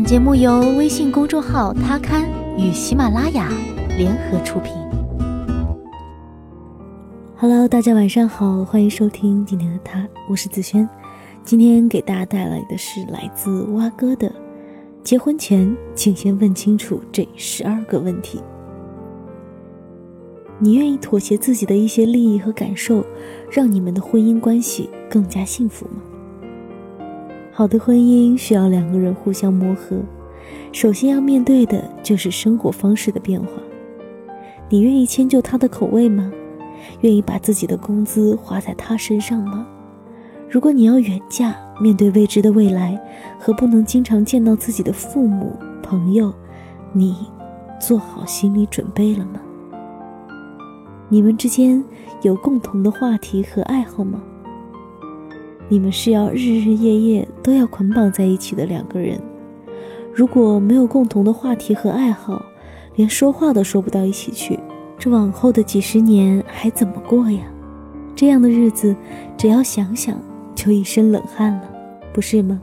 本节目由微信公众号“他刊”与喜马拉雅联合出品。Hello，大家晚上好，欢迎收听今天的他，我是子轩。今天给大家带来的是来自蛙哥的：结婚前，请先问清楚这十二个问题。你愿意妥协自己的一些利益和感受，让你们的婚姻关系更加幸福吗？好的婚姻需要两个人互相磨合，首先要面对的就是生活方式的变化。你愿意迁就他的口味吗？愿意把自己的工资花在他身上吗？如果你要远嫁，面对未知的未来和不能经常见到自己的父母、朋友，你做好心理准备了吗？你们之间有共同的话题和爱好吗？你们是要日日夜夜都要捆绑在一起的两个人，如果没有共同的话题和爱好，连说话都说不到一起去，这往后的几十年还怎么过呀？这样的日子，只要想想就一身冷汗了，不是吗？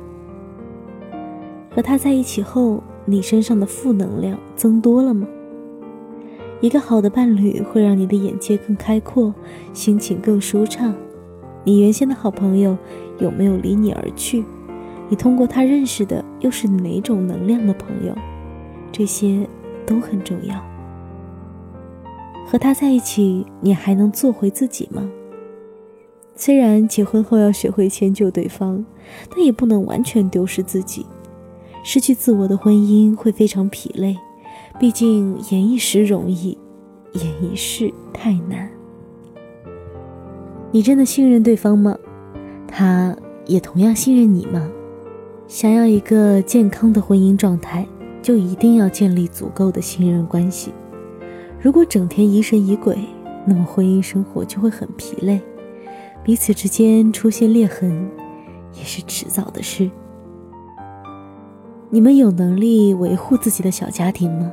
和他在一起后，你身上的负能量增多了吗？一个好的伴侣会让你的眼界更开阔，心情更舒畅。你原先的好朋友有没有离你而去？你通过他认识的又是哪种能量的朋友？这些都很重要。和他在一起，你还能做回自己吗？虽然结婚后要学会迁就对方，但也不能完全丢失自己。失去自我的婚姻会非常疲累，毕竟演一时容易，演一世太难。你真的信任对方吗？他也同样信任你吗？想要一个健康的婚姻状态，就一定要建立足够的信任关系。如果整天疑神疑鬼，那么婚姻生活就会很疲累，彼此之间出现裂痕，也是迟早的事。你们有能力维护自己的小家庭吗？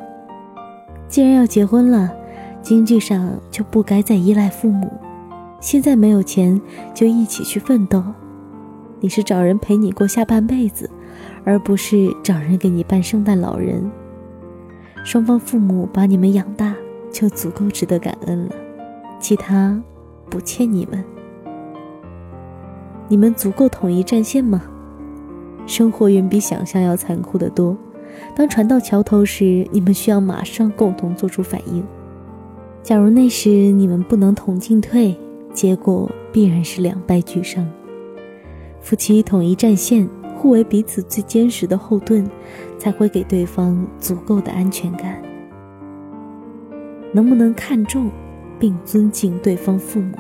既然要结婚了，经济上就不该再依赖父母。现在没有钱，就一起去奋斗。你是找人陪你过下半辈子，而不是找人给你办圣诞老人。双方父母把你们养大，就足够值得感恩了，其他不欠你们。你们足够统一战线吗？生活远比想象要残酷得多。当船到桥头时，你们需要马上共同做出反应。假如那时你们不能同进退，结果必然是两败俱伤。夫妻统一战线，互为彼此最坚实的后盾，才会给对方足够的安全感。能不能看重并尊敬对方父母？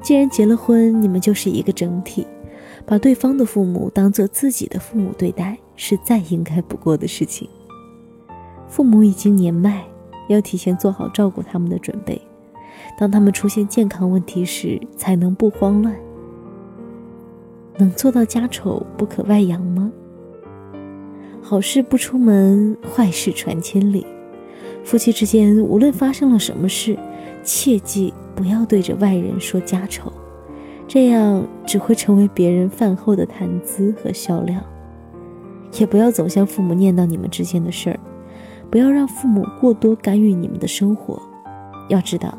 既然结了婚，你们就是一个整体，把对方的父母当做自己的父母对待，是再应该不过的事情。父母已经年迈，要提前做好照顾他们的准备。当他们出现健康问题时，才能不慌乱。能做到家丑不可外扬吗？好事不出门，坏事传千里。夫妻之间无论发生了什么事，切记不要对着外人说家丑，这样只会成为别人饭后的谈资和笑料。也不要总向父母念叨你们之间的事儿，不要让父母过多干预你们的生活。要知道。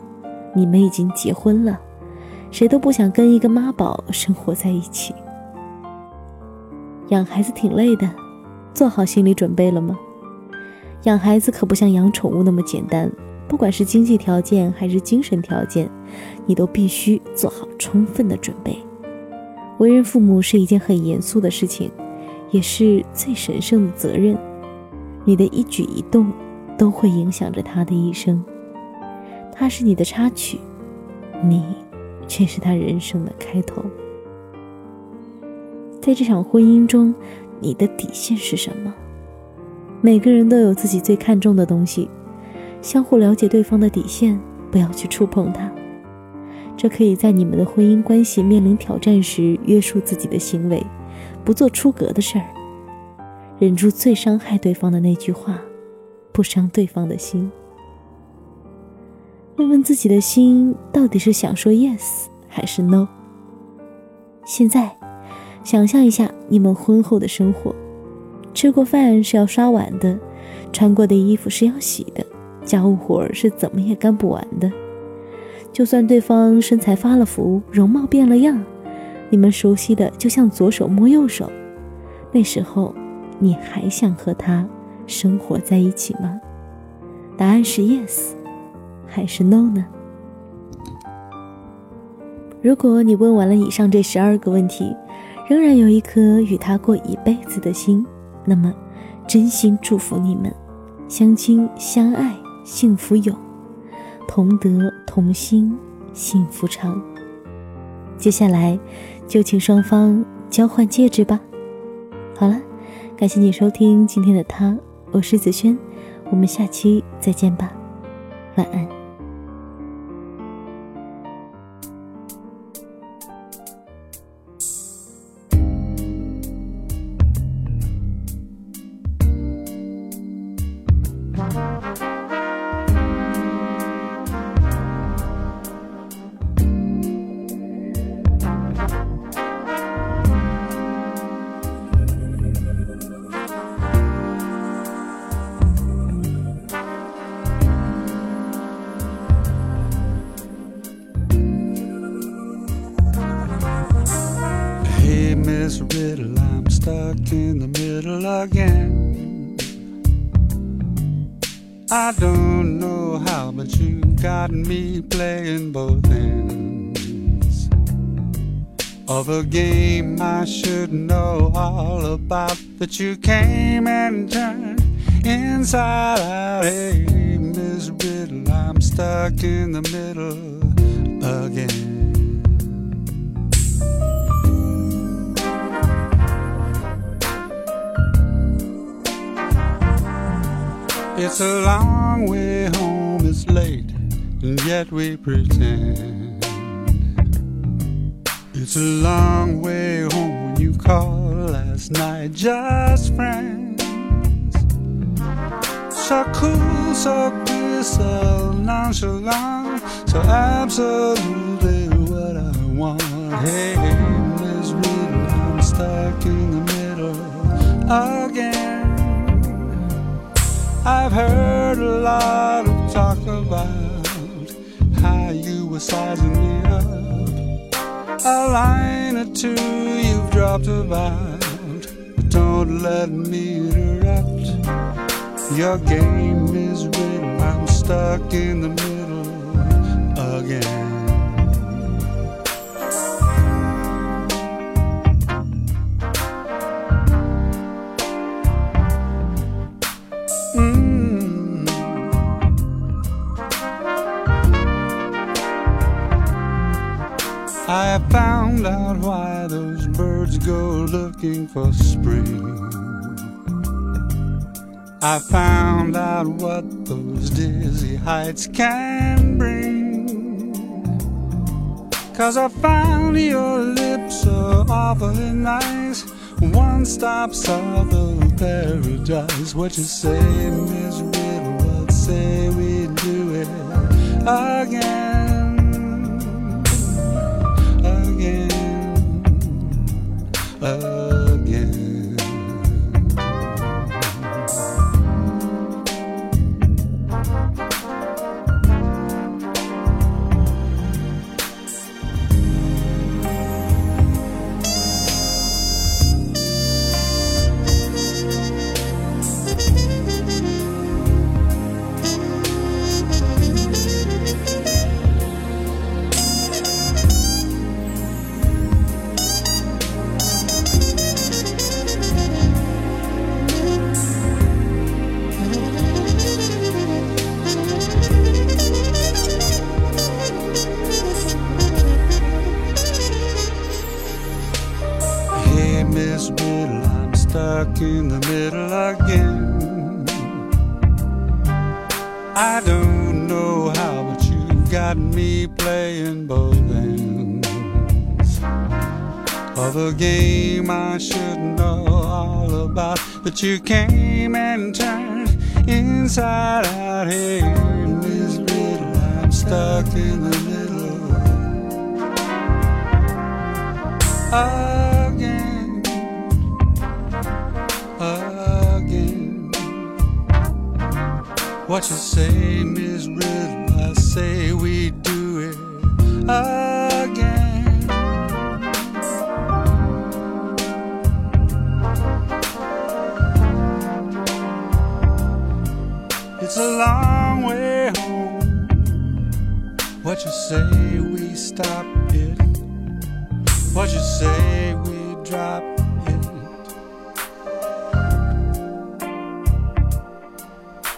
你们已经结婚了，谁都不想跟一个妈宝生活在一起。养孩子挺累的，做好心理准备了吗？养孩子可不像养宠物那么简单，不管是经济条件还是精神条件，你都必须做好充分的准备。为人父母是一件很严肃的事情，也是最神圣的责任。你的一举一动都会影响着他的一生。他是你的插曲，你却是他人生的开头。在这场婚姻中，你的底线是什么？每个人都有自己最看重的东西，相互了解对方的底线，不要去触碰它。这可以在你们的婚姻关系面临挑战时约束自己的行为，不做出格的事儿，忍住最伤害对方的那句话，不伤对方的心。问问自己的心，到底是想说 yes 还是 no？现在，想象一下你们婚后的生活，吃过饭是要刷碗的，穿过的衣服是要洗的，家务活儿是怎么也干不完的。就算对方身材发了福，容貌变了样，你们熟悉的就像左手摸右手，那时候你还想和他生活在一起吗？答案是 yes，还是 no 呢？如果你问完了以上这十二个问题，仍然有一颗与他过一辈子的心，那么真心祝福你们，相亲相爱幸福永，同德同心幸福长。接下来就请双方交换戒指吧。好了，感谢你收听今天的他，我是子轩，我们下期再见吧，晚安。I don't know how, but you got me playing both ends of a game I should know all about. That you came and turned inside out. Hey, Miss Riddle, I'm stuck in the middle again. It's a long way home, it's late, and yet we pretend. It's a long way home when you called last night, just friends. So cool, so clear, so nonchalant, so absolutely what I want. Hey, Miss Riddle, I'm stuck in the middle again. I've heard a lot of talk about how you were sizing me up. A line or two you've dropped about, but don't let me interrupt. Your game is riddle, I'm stuck in the middle again. I found out why those birds go looking for spring. I found out what those dizzy heights can bring. Cause I found your lips are awfully nice. One stop south of paradise. What you say, Miss Riddle? What say we do it? Again. love. of a game I should know all about. But you came and turned inside out here in this riddle. I'm stuck in the middle. What you say, Miss Riddle? I say we again. It's a long way home. What you say, we stop it. What you say, we drop it.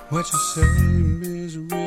What you say, Miss Riddle?